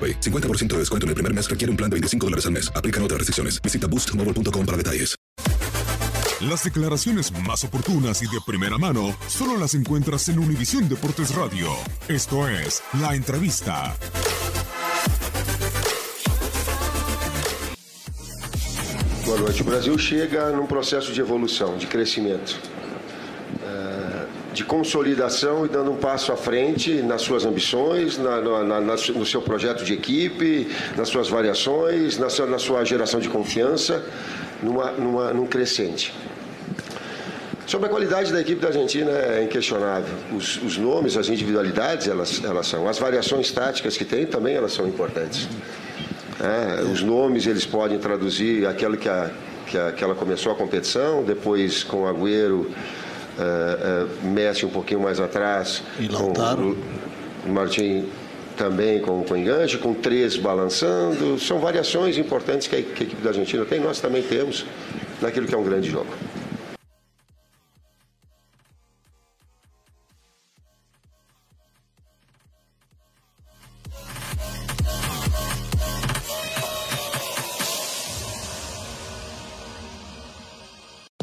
AroPay. 50% de descuento en el primer mes requiere un plan de 25 dólares al mes. Aplican otras restricciones. Visita boostmobile.com para detalles. Las declaraciones más oportunas y de primera mano solo las encuentras en Univisión Deportes Radio. Esto es La Entrevista. Boa noite. O Brasil chega num processo de evolução, de crescimento, de consolidação e dando um passo à frente nas suas ambições, na, na, na, no seu projeto de equipe, nas suas variações, na sua, sua geração de confiança, numa, numa, num crescente. Sobre a qualidade da equipe da Argentina é inquestionável. Os, os, nomes, as individualidades, elas, elas são. As variações táticas que tem também elas são importantes. É, os nomes eles podem traduzir aquilo que, a, que, a, que ela começou a competição, depois com o Agüero, uh, Messi um pouquinho mais atrás, e Lautaro. com o Martim também com, com enganche, com três balançando. São variações importantes que a, que a equipe da Argentina tem, nós também temos, naquilo que é um grande jogo.